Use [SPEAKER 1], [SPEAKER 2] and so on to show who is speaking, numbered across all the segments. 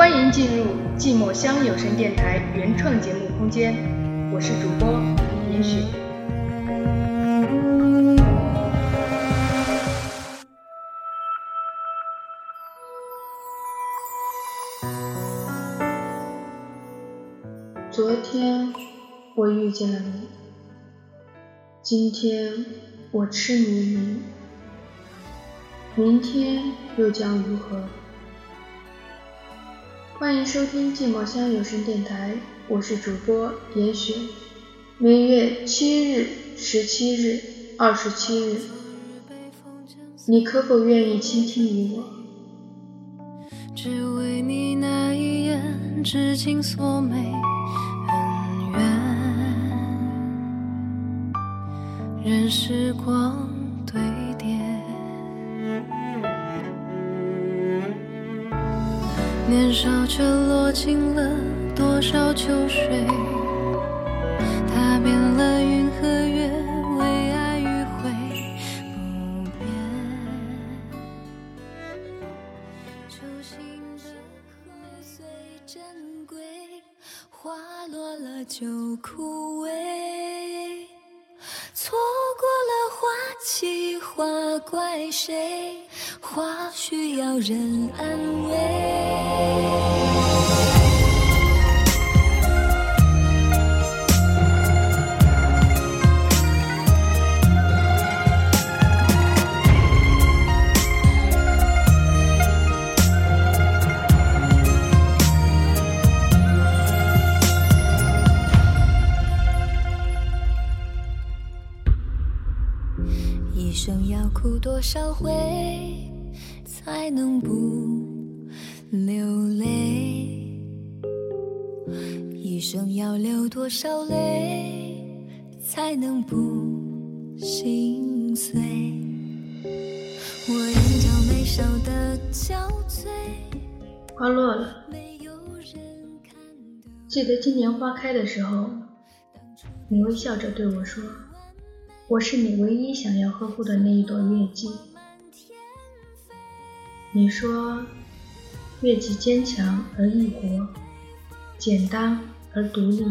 [SPEAKER 1] 欢迎进入寂寞乡有声电台原创节目空间，我是主播严雪。昨天我遇见了你，今天我痴迷于你，明天又将如何？欢迎收听寂寞乡有声电台，我是主播严雪。每月七日、十七日、二十七日，你可否愿意倾听于我？
[SPEAKER 2] 只为你那一眼，至今所美恩怨，任时光年少却落进了多少秋水，踏遍了云和月，为爱迂回不变。初心的苦虽珍贵，花落了就枯萎。错过了花期，花怪谁？花需要人安慰。一生要哭多少回，才能不流泪？一生要流多少泪，才能不心碎？我眼角眉梢的憔悴，
[SPEAKER 1] 花落了，
[SPEAKER 2] 没有人看得
[SPEAKER 1] 记得今年花开的时候，你微笑着对我说：“我是你唯一想要呵护的那一朵月季。”你说，月季坚强而易活，简单而独立。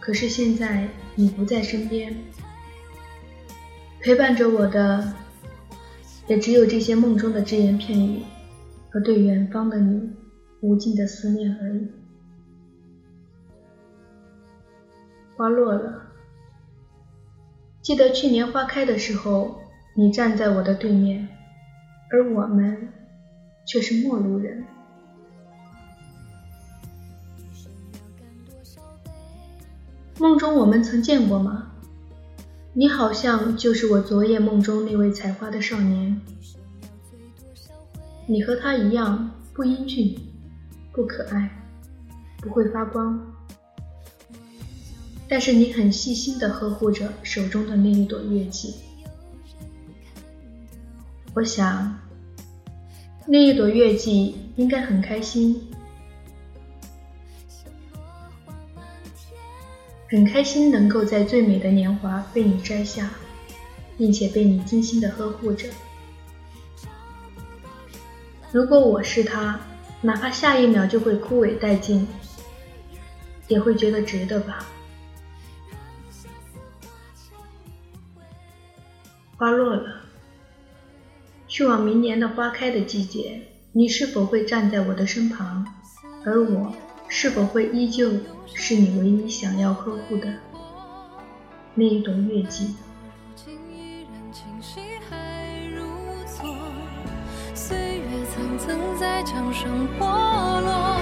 [SPEAKER 1] 可是现在你不在身边，陪伴着我的，也只有这些梦中的只言片语和对远方的你无尽的思念而已。花落了，记得去年花开的时候，你站在我的对面，而我们却是陌路人。梦中我们曾见过吗？你好像就是我昨夜梦中那位采花的少年。你和他一样不英俊，不可爱，不会发光，但是你很细心地呵护着手中的那一朵月季。我想，那一朵月季应该很开心，很开心能够在最美的年华被你摘下，并且被你精心的呵护着。如果我是他，哪怕下一秒就会枯萎殆尽，也会觉得值得吧。花落了，去往明年的花开的季节，你是否会站在我的身旁？而我是否会依旧是你唯一想要呵护的那一朵月季？
[SPEAKER 2] 岁月层层在墙上剥落。